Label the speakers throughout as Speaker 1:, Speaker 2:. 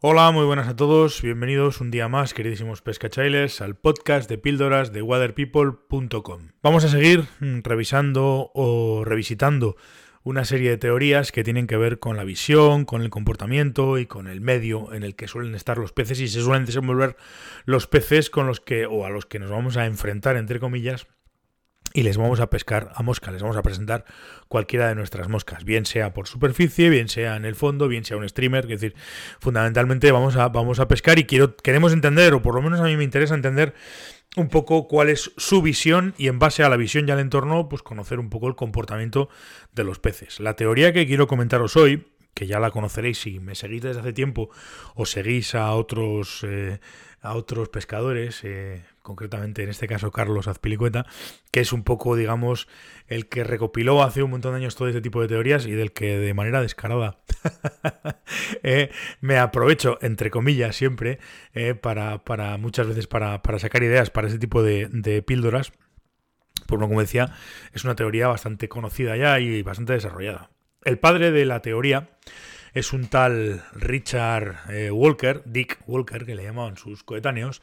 Speaker 1: Hola, muy buenas a todos, bienvenidos un día más, queridísimos pescachailes, al podcast de píldoras de waterpeople.com. Vamos a seguir mm, revisando o revisitando una serie de teorías que tienen que ver con la visión, con el comportamiento y con el medio en el que suelen estar los peces y se suelen desenvolver los peces con los que o a los que nos vamos a enfrentar entre comillas y les vamos a pescar a mosca, les vamos a presentar cualquiera de nuestras moscas, bien sea por superficie, bien sea en el fondo, bien sea un streamer, es decir, fundamentalmente vamos a, vamos a pescar y quiero, queremos entender, o por lo menos a mí me interesa entender un poco cuál es su visión y en base a la visión y al entorno, pues conocer un poco el comportamiento de los peces. La teoría que quiero comentaros hoy, que ya la conoceréis si me seguís desde hace tiempo o seguís a otros, eh, a otros pescadores, eh, concretamente en este caso Carlos Azpilicueta, que es un poco, digamos, el que recopiló hace un montón de años todo este tipo de teorías y del que de manera descarada eh, me aprovecho, entre comillas, siempre, eh, para, para, muchas veces para, para, sacar ideas para ese tipo de, píldoras. Por lo como decía, es una teoría bastante conocida ya y bastante desarrollada. El padre de la teoría es un tal Richard eh, Walker, Dick Walker, que le llamaban sus coetáneos,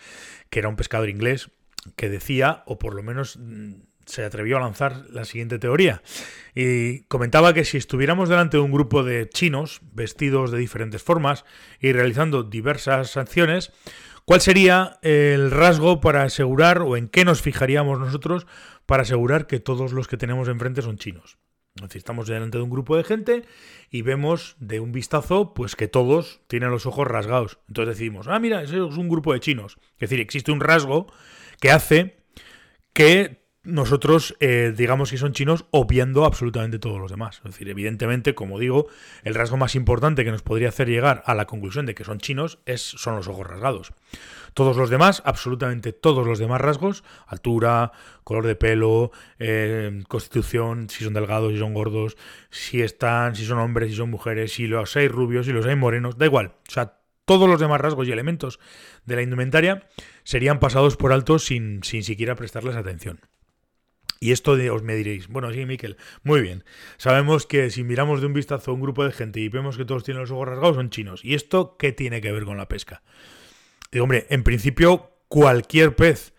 Speaker 1: que era un pescador inglés, que decía, o por lo menos mm, se atrevió a lanzar la siguiente teoría. Y comentaba que si estuviéramos delante de un grupo de chinos, vestidos de diferentes formas y realizando diversas acciones, ¿cuál sería el rasgo para asegurar o en qué nos fijaríamos nosotros para asegurar que todos los que tenemos enfrente son chinos? Es estamos delante de un grupo de gente y vemos de un vistazo pues que todos tienen los ojos rasgados. Entonces decimos, ah, mira, ese es un grupo de chinos. Es decir, existe un rasgo que hace que nosotros eh, digamos que son chinos obviando absolutamente todos los demás. Es decir, evidentemente, como digo, el rasgo más importante que nos podría hacer llegar a la conclusión de que son chinos es, son los ojos rasgados. Todos los demás, absolutamente todos los demás rasgos, altura, color de pelo, eh, constitución, si son delgados, si son gordos, si están, si son hombres, si son mujeres, si los hay rubios, si los hay morenos, da igual. O sea, todos los demás rasgos y elementos de la indumentaria serían pasados por alto sin, sin siquiera prestarles atención. Y esto os me diréis, bueno, sí, Miquel, muy bien. Sabemos que si miramos de un vistazo a un grupo de gente y vemos que todos tienen los ojos rasgados, son chinos. ¿Y esto qué tiene que ver con la pesca? Y, hombre, en principio, cualquier pez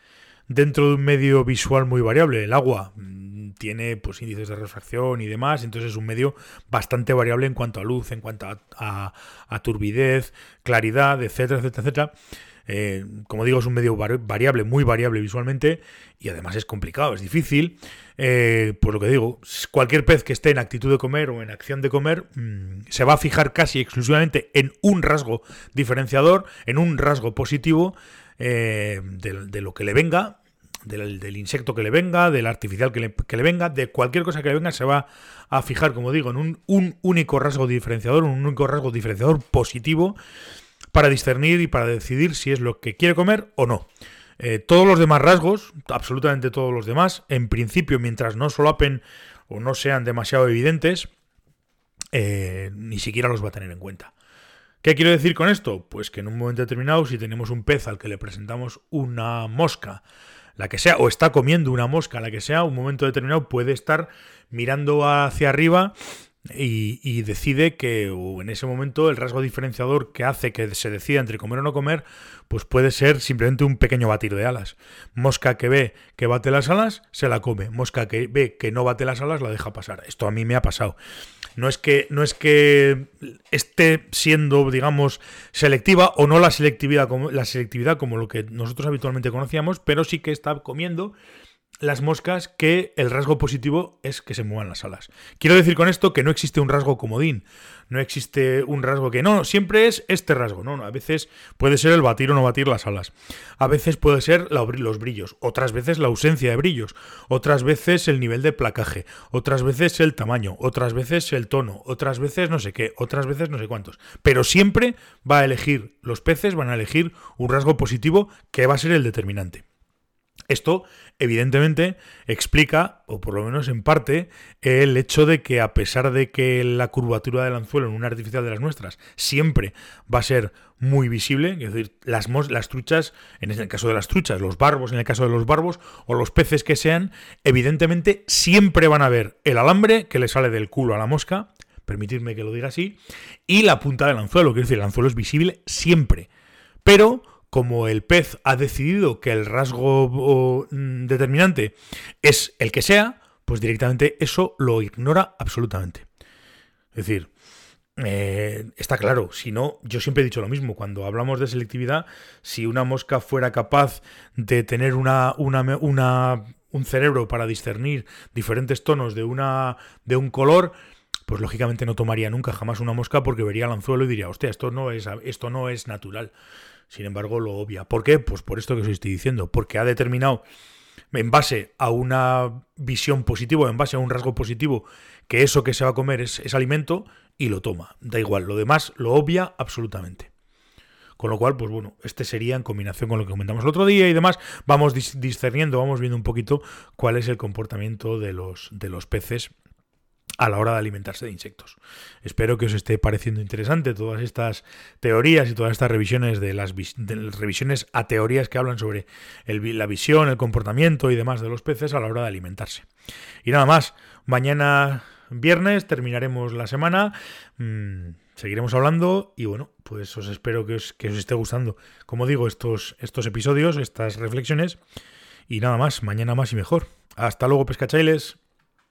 Speaker 1: dentro de un medio visual muy variable, el agua, mm, tiene pues índices de refracción y demás, entonces es un medio bastante variable en cuanto a luz, en cuanto a, a turbidez, claridad, etcétera, etcétera, etcétera. Eh, como digo, es un medio variable, muy variable visualmente y además es complicado, es difícil. Eh, por lo que digo, cualquier pez que esté en actitud de comer o en acción de comer mm, se va a fijar casi exclusivamente en un rasgo diferenciador, en un rasgo positivo eh, de, lo que le venga. Del, insecto que le venga, del artificial que le, venga, de cualquier cosa que le venga, se va a fijar, como digo, en un, un único rasgo diferenciador, un único rasgo diferenciador positivo para discernir y para decidir si es lo que quiere comer o no. Eh, todos los demás rasgos, absolutamente todos los demás, en principio, mientras no solapen o no sean demasiado evidentes, eh, ni siquiera los va a tener en cuenta. ¿Qué quiero decir con esto? Pues que en un momento determinado, si tenemos un pez al que le presentamos una mosca, la que sea, o está comiendo una mosca, la que sea, un momento determinado puede estar mirando hacia arriba y, decide que en ese momento el rasgo diferenciador que hace que se decida entre comer o no comer, pues puede ser simplemente un pequeño batir de alas. Mosca que ve que bate las alas, se la come. Mosca que ve que no bate las alas, la deja pasar. Esto a mí me ha pasado. No es que, no es que esté siendo, digamos, selectiva o no la selectividad, la selectividad como lo que nosotros habitualmente conocíamos, pero sí que está comiendo las moscas que el rasgo positivo es que se muevan las alas. Quiero decir con esto que no existe un rasgo comodín, no existe un rasgo que no, siempre es este rasgo, no, a veces puede ser el batir o no batir las alas, a veces puede ser los brillos, otras veces la ausencia de brillos, otras veces el nivel de placaje, otras veces el tamaño, otras veces el tono, otras veces no sé qué, otras veces no sé cuántos, pero siempre va a elegir, los peces van a elegir un rasgo positivo que va a ser el determinante. Esto, evidentemente, explica, o por lo menos en parte, el hecho de que a pesar de que la curvatura del anzuelo en una artificial de las nuestras siempre va a ser muy visible, es decir, las, truchas, en el caso de las truchas, los barbos, en el caso de los barbos, o los peces que sean, evidentemente siempre van a ver el alambre que le sale del culo a la mosca, permitidme que lo diga así, y la punta del anzuelo, quiero decir, el anzuelo es visible siempre. Pero como el pez ha decidido que el rasgo mm, determinante es el que sea, pues directamente eso lo ignora absolutamente. Es decir, eh, está claro, si no, yo siempre he dicho lo mismo, cuando hablamos de selectividad, si una mosca fuera capaz de tener una, un cerebro para discernir diferentes tonos de, una, de un color, pues lógicamente no tomaría nunca jamás una mosca porque vería el anzuelo y diría, hostia, esto no es, esto no es natural. Sin embargo, lo obvia. ¿Por qué? Pues por esto que os estoy diciendo, porque ha determinado en base a una visión positiva, en base a un rasgo positivo, que eso que se va a comer es, alimento y lo toma. Da igual, lo demás lo obvia absolutamente. Con lo cual, pues bueno, este sería en combinación con lo que comentamos el otro día y demás, vamos discerniendo, vamos viendo un poquito cuál es el comportamiento de los, de los peces a la hora de alimentarse de insectos. Espero que os esté pareciendo interesante todas estas teorías y todas estas revisiones de las, revisiones a teorías que hablan sobre la visión, el comportamiento y demás de los peces a la hora de alimentarse. Y nada más, mañana viernes terminaremos la semana. Mm, seguiremos hablando y bueno, pues os espero que os, esté gustando, como digo, estos, estos episodios, estas reflexiones. Y nada más, mañana más y mejor. Hasta luego, pescachailes.